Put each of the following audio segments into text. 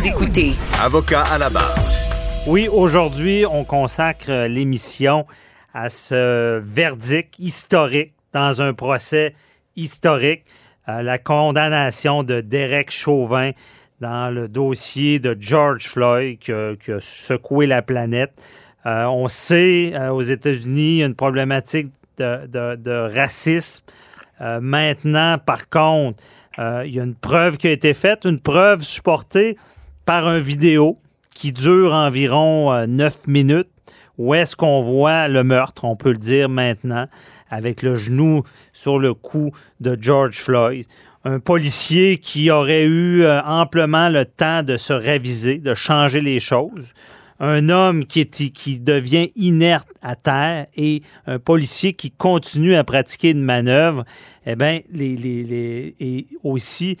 Vous écoutez Avocat à la barre. Oui, aujourd'hui, on consacre l'émission à ce verdict historique dans un procès historique, à la condamnation de Derek Chauvin dans le dossier de George Floyd qui a, qui a secoué la planète. Euh, on sait euh, aux États-Unis, il y a une problématique de, de- de racisme. Euh, maintenant, par contre, euh, il y a une preuve qui a été faite, une preuve supportée par un vidéo qui dure environ euh, 9 minutes. Où est-ce qu'on voit le meurtre, on peut le dire maintenant, avec le genou sur le cou de George Floyd. Un policier qui aurait eu euh, amplement le temps de se réviser, de changer les choses. Un homme qui, qui devient inerte à terre et un policier qui continue à pratiquer une manœuvre. Eh bien, et aussi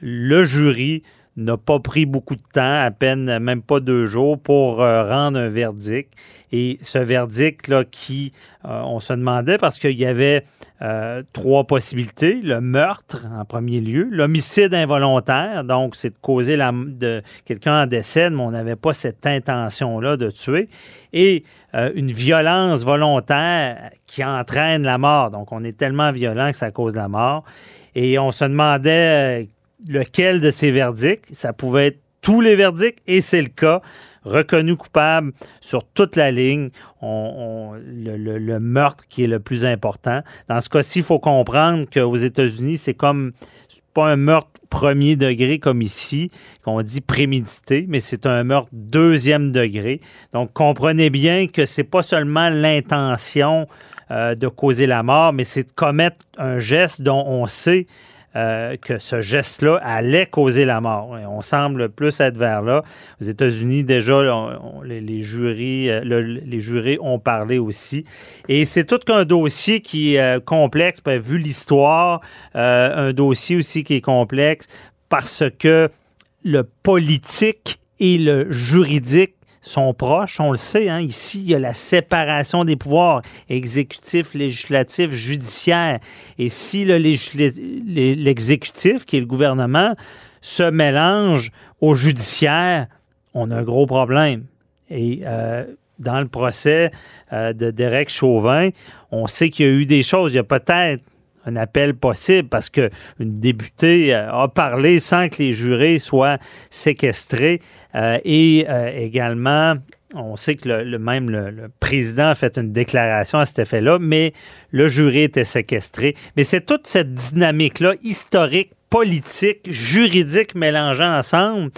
le jury n'a pas pris beaucoup de temps, à peine même pas deux jours, pour euh, rendre un verdict. Et ce verdict-là, qui, euh, on se demandait, parce qu'il y avait euh, trois possibilités. Le meurtre, en premier lieu. L'homicide involontaire, donc c'est de causer la, de quelqu'un en décès, mais on n'avait pas cette intention-là de tuer. Et une violence volontaire qui entraîne la mort. Donc on est tellement violent que ça cause la mort. Et on se demandait lequel de ces verdicts. Ça pouvait être tous les verdicts, et c'est le cas. Reconnu coupable sur toute la ligne, le, meurtre qui est le plus important. Dans ce cas-ci, il faut comprendre qu'aux États-Unis, c'est comme pas un meurtre premier degré comme ici, qu'on dit prémédité, mais c'est un meurtre deuxième degré. Donc, comprenez bien que c'est pas seulement l'intention euh, de causer la mort, mais c'est de commettre un geste dont on sait euh, que ce geste-là allait causer la mort. Et on semble plus être vers là. Aux États-Unis, déjà, les, les jurys, euh, le- les jurés ont parlé aussi. Et c'est tout qu'un dossier qui est euh, complexe, ben, vu l'histoire, un dossier aussi qui est complexe parce que le politique et le juridique sont proches, on le sait. Hein? Ici, il y a la séparation des pouvoirs exécutif, législatif, judiciaire. Et si l'exécutif, qui est le gouvernement, se mélange au judiciaire, on a un gros problème. Et euh, dans le procès euh, de Derek Chauvin, on sait qu'il y a eu des choses. Il y a peut-être un appel possible parce que une députée euh, a parlé sans que les jurés soient séquestrés Euh, et euh, également on sait que le, même le président a fait une déclaration à cet effet-là, mais le jury était séquestré. Mais c'est toute cette dynamique-là historique politique, juridique mélangeant ensemble.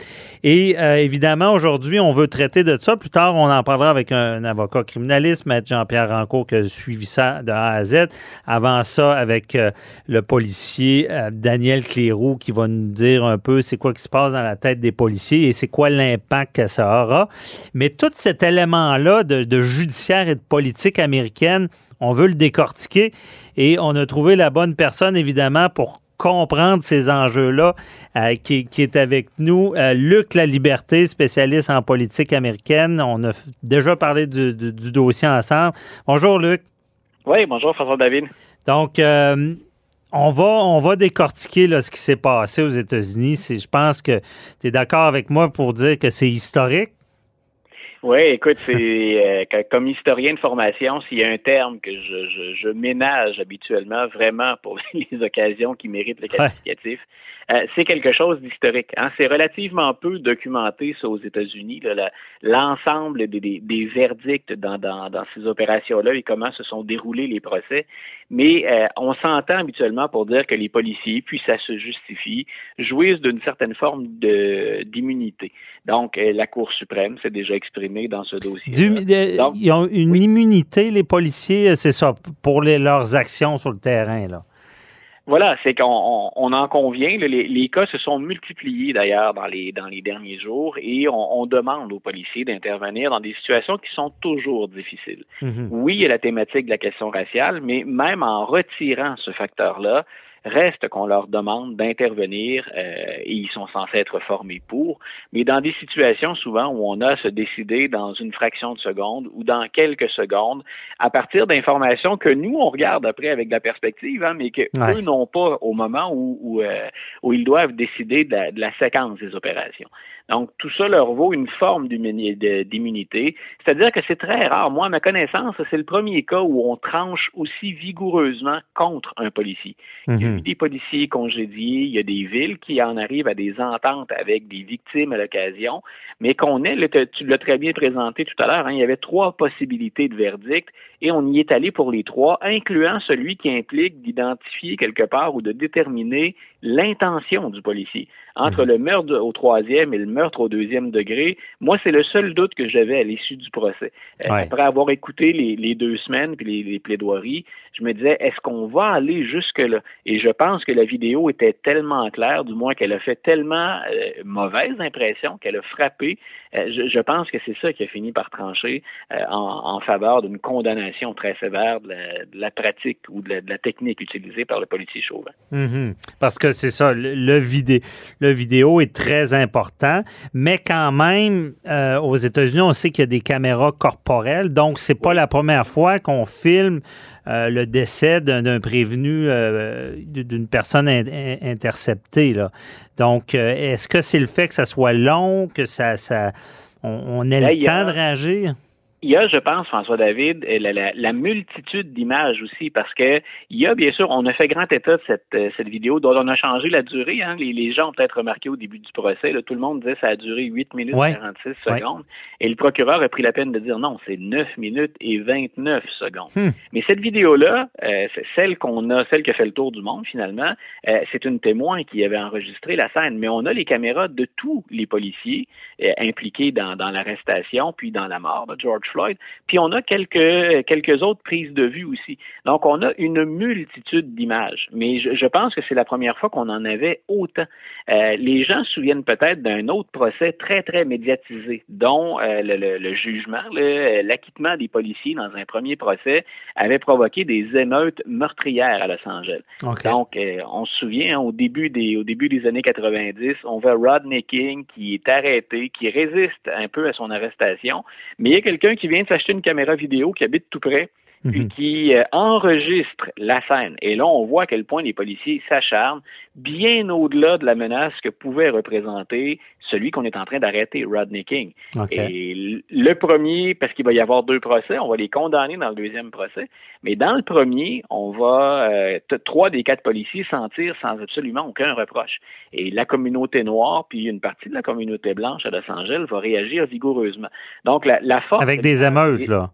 Et euh, évidemment, aujourd'hui, on veut traiter de ça. Plus tard, on en parlera avec un, avocat criminaliste, Maître Jean-Pierre Rancourt, qui a suivi ça de A à Z. Avant ça, avec euh, le policier euh, Daniel Cléroux, qui va nous dire un peu c'est quoi qui se passe dans la tête des policiers et c'est quoi l'impact que ça aura. Mais tout cet élément-là de, de judiciaire et de politique américaine, on veut le décortiquer et on a trouvé la bonne personne, évidemment, pour comprendre ces enjeux-là, euh, qui, qui est avec nous. Euh, Luc La Liberté, spécialiste en politique américaine. On a déjà parlé du, du- du dossier ensemble. Bonjour, Luc. Oui, bonjour, François David. Donc, euh, on, va, on va décortiquer là, ce qui s'est passé aux États-Unis. Je pense que tu es d'accord avec moi pour dire que c'est historique. Oui, écoute, c'est euh, comme historien de formation, s'il y a un terme que je, je, je ménage habituellement vraiment pour les occasions qui méritent le qualificatif, euh, c'est quelque chose d'historique. Hein? C'est relativement peu documenté ça aux États-Unis, l'ensemble des, des, des verdicts dans, dans, dans ces opérations-là et comment se sont déroulés les procès. Mais euh, on s'entend habituellement pour dire que les policiers, puis ça se justifie, jouissent d'une certaine forme d'immunité. Donc, euh, la Cour suprême s'est déjà exprimée dans ce dossier. Du- de- ils ont une immunité, les policiers, c'est ça, pour les- leurs actions sur le terrain. Là. Voilà, c'est qu'on on, en convient. les, les, cas se sont multipliés d'ailleurs dans les dans les derniers jours et on, on demande aux policiers d'intervenir dans des situations qui sont toujours difficiles. Mm-hmm. Oui, il y a la thématique de la question raciale, mais même en retirant ce facteur-là, Reste qu'on leur demande d'intervenir euh, et ils sont censés être formés pour, mais dans des situations souvent où on a à se décider dans une fraction de seconde ou dans quelques secondes à partir d'informations que nous on regarde après avec de la perspective, hein, mais que eux n'ont pas au moment où où, euh, où ils doivent décider de la, de la séquence des opérations. Donc, tout ça leur vaut une forme d'immunité. C'est-à-dire que c'est très rare. Moi, à ma connaissance, c'est le premier cas où on tranche aussi vigoureusement contre un policier. Il y a mhm. eu des policiers congédiés, il y a des villes qui en arrivent à des ententes avec des victimes à l'occasion, mais qu'on est, tu l'as très bien présenté tout à l'heure, hein, il y avait trois possibilités de verdict et on y est allé pour les trois, incluant celui qui implique d'identifier quelque part ou de déterminer l'intention du policier. Entre mhm. le meurtre au troisième et le meurtre au deuxième degré, moi, c'est le seul doute que j'avais à l'issue du procès. Euh, après avoir écouté les, deux semaines puis les, plaidoiries, je me disais, est-ce qu'on va aller jusque-là? Et je pense que la vidéo était tellement claire, du moins qu'elle a fait tellement euh, mauvaise impression, qu'elle a frappé. Euh, je, pense que c'est ça qui a fini par trancher en, faveur d'une condamnation très sévère de la, pratique ou de la, technique utilisée par le policier Chauvin. Mhm. Parce que c'est ça, le, vidé, le vidéo est très important, mais quand même, euh, aux États-Unis, on sait qu'il y a des caméras corporelles, donc c'est pas la première fois qu'on filme euh, le décès d'un prévenu, euh, d'une personne interceptée. Là. Donc, est-ce que c'est le fait que ça soit long, que ça, ça on, ait le temps de réagir? Il y a, je pense, François David, euh, la, la, multitude d'images aussi, parce que il y a, bien sûr, on a fait grand état de cette, euh, cette vidéo dont on a changé la durée. Hein. Les, les, gens ont peut-être remarqué au début du procès, là, tout le monde disait que ça a duré 8 minutes et 46 secondes. Et le procureur a pris la peine de dire non, c'est 9 minutes et 29 secondes. Hmm. Mais cette vidéo-là, euh, c'est celle qu'on a, celle qui a fait le tour du monde finalement, c'est une témoin qui avait enregistré la scène. Mais on a les caméras de tous les policiers impliqués dans, dans l'arrestation puis dans la mort de George Floyd. Puis on a quelques, quelques autres prises de vue aussi. Donc on a une multitude d'images. Mais je, pense que c'est la première fois qu'on en avait autant. Euh, les gens se souviennent peut-être d'un autre procès très, très médiatisé, dont euh, le, jugement, l'acquittement des policiers dans un premier procès avait provoqué des émeutes meurtrières à Los Angeles. Donc, euh, on se souvient, hein, au, début des, au début des années 90, on voit Rodney King qui est arrêté, qui résiste un peu à son arrestation, mais il y a quelqu'un qui vient de s'acheter une caméra vidéo qui habite tout près mhm. qui euh, enregistre la scène. Et là, on voit à quel point les policiers s'acharnent bien au-delà de la menace que pouvait représenter celui qu'on est en train d'arrêter, Rodney King. Et le premier, parce qu'il va y avoir deux procès, on va les condamner dans le deuxième procès, mais dans le premier, on va, euh, trois des quatre policiers sentir sans absolument aucun reproche. Et la communauté noire, puis une partie de la communauté blanche à Los Angeles va réagir vigoureusement. Donc, la, la force... Avec des émeutes, là.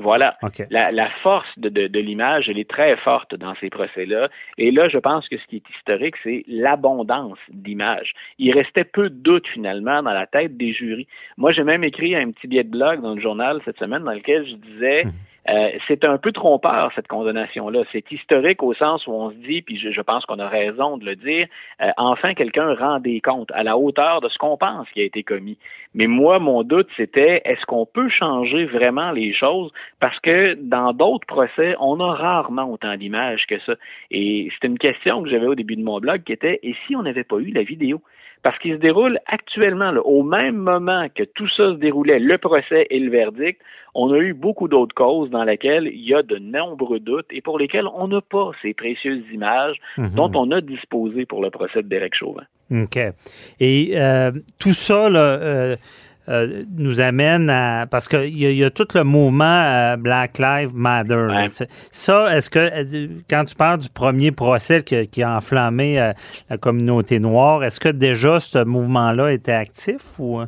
Voilà. La, force de, l'image, elle est très forte dans ces procès-là. Et là, je pense que ce qui est historique, c'est l'abondance d'images. Il restait peu de doutes, finalement, dans la tête des jurys. Moi, j'ai même écrit un petit billet de blog dans le journal cette semaine dans lequel je disais... Mhm. Euh, c'est un peu trompeur, cette condamnation-là. C'est historique au sens où on se dit, puis je, pense qu'on a raison de le dire, euh, enfin quelqu'un rend des comptes à la hauteur de ce qu'on pense qui a été commis. Mais moi, mon doute, c'était est-ce qu'on peut changer vraiment les choses? Parce que dans d'autres procès, on a rarement autant d'images que ça. Et c'est une question que j'avais au début de mon blog qui était, et si on n'avait pas eu la vidéo? Parce qu'il se déroule actuellement, au même moment que tout ça se déroulait, le procès et le verdict, on a eu beaucoup d'autres causes dans lesquelles il y a de nombreux doutes et pour lesquelles on n'a pas ces précieuses images mhm. dont on a disposé pour le procès de Derek Chauvin. OK. Et euh, tout ça, là, euh, euh, nous amène à. Parce qu'il y, y, a tout le mouvement euh, Black Lives Matter. Ça, est-ce que, euh, quand tu parles du premier procès qui, a enflammé la communauté noire, est-ce que déjà ce mouvement-là était actif ou.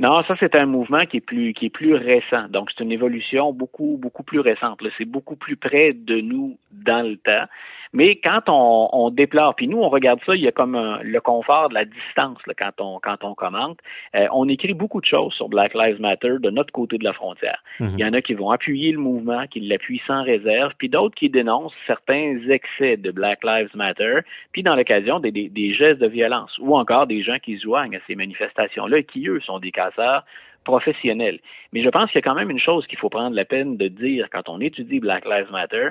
Non, ça c'est un mouvement qui est plus qui est plus récent. Donc c'est une évolution beaucoup beaucoup plus récente. C'est beaucoup plus près de nous dans le temps. Mais quand on, on déplore, puis nous, on regarde ça, il y a comme le confort de la distance là, quand, on, quand on commente. Euh, on écrit beaucoup de choses sur Black Lives Matter de notre côté de la frontière. Mhm. Il y en a qui vont appuyer le mouvement, qui l'appuient sans réserve, puis d'autres qui dénoncent certains excès de Black Lives Matter, puis dans l'occasion des, des, des gestes de violence, ou encore des gens qui se joignent à ces manifestations-là et qui, eux, sont des casseurs professionnels. Mais je pense qu'il y a quand même une chose qu'il faut prendre la peine de dire quand on étudie Black Lives Matter,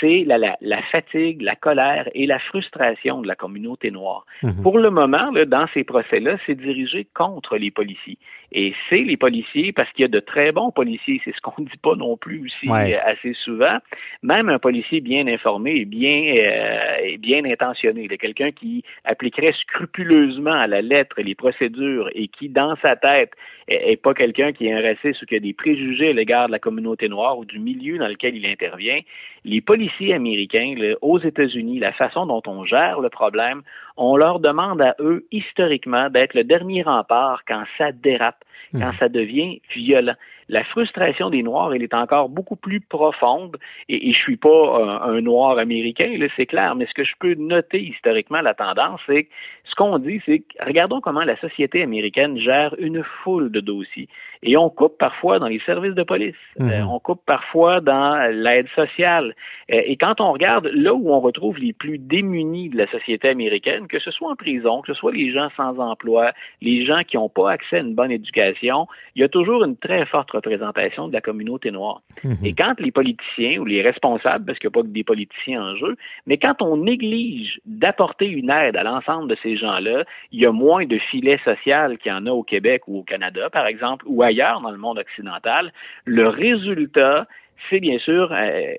c'est la, la, la, fatigue, la colère et la frustration de la communauté noire. Mhm. Pour le moment, là, dans ces procès-là, c'est dirigé contre les policiers. Et c'est les policiers, parce qu'il y a de très bons policiers, c'est ce qu'on ne dit pas non plus aussi euh, assez souvent. Même un policier bien informé et bien, euh, bien intentionné, quelqu'un qui appliquerait scrupuleusement à la lettre les procédures et qui, dans sa tête, est, pas quelqu'un qui est un raciste ou qui a des préjugés à l'égard de la communauté noire ou du milieu dans lequel il intervient, les policiers américains, aux États-Unis, la façon dont on gère le problème, on leur demande à eux, historiquement, d'être le dernier rempart quand ça dérape, quand hmm. ça devient violent la frustration des Noirs, elle est encore beaucoup plus profonde. Et, et je suis pas un, Noir américain, là, c'est clair, mais ce que je peux noter historiquement, la tendance, c'est que ce qu'on dit, c'est que regardons comment la société américaine gère une foule de dossiers. Et on coupe parfois dans les services de police, euh, mhm. on coupe parfois dans l'aide sociale. Euh, et quand on regarde là où on retrouve les plus démunis de la société américaine, que ce soit en prison, que ce soit les gens sans emploi, les gens qui n'ont pas accès à une bonne éducation, il y a toujours une très forte représentation de la communauté noire. Mhm. Et quand les politiciens ou les responsables, parce qu'il n'y a pas que des politiciens en jeu, mais quand on néglige d'apporter une aide à l'ensemble de ces gens-là, il y a moins de filets social qu'il y en a au Québec ou au Canada, par exemple, ou ailleurs dans le monde occidental. Le résultat, c'est bien sûr euh,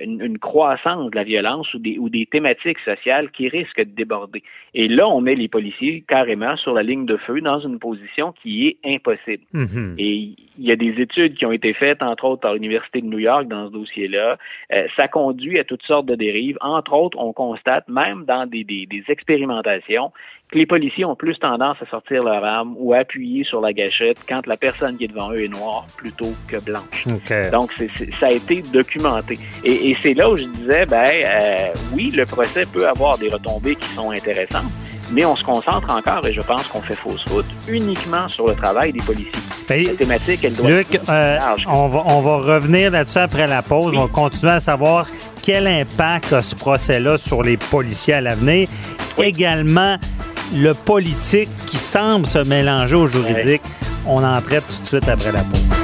une, croissance de la violence ou des, ou des thématiques sociales qui risquent de déborder. Et là, on met les policiers carrément sur la ligne de feu dans une position qui est impossible. Mm-hmm. Et il y a des études qui ont été faites, entre autres, par l'Université de New York dans ce dossier-là. Euh, ça conduit à toutes sortes de dérives. Entre autres, on constate, même dans des, des, des expérimentations, que les policiers ont plus tendance à sortir leur arme ou à appuyer sur la gâchette quand la personne qui est devant eux est noire plutôt que blanche. Donc, c'est, ça a été documenté. Et, et, c'est là où je disais, ben euh, oui, le procès peut avoir des retombées qui sont intéressantes, mais on se concentre encore, et je pense qu'on fait fausse route, uniquement sur le travail des policiers. Ben, la thématique, elle doit Luc, euh, on, va, on va revenir là-dessus après la pause. On va continuer à savoir quel impact a ce procès-là sur les policiers à l'avenir. Également, le politique qui semble se mélanger au juridique. On en traite tout de suite après la pause.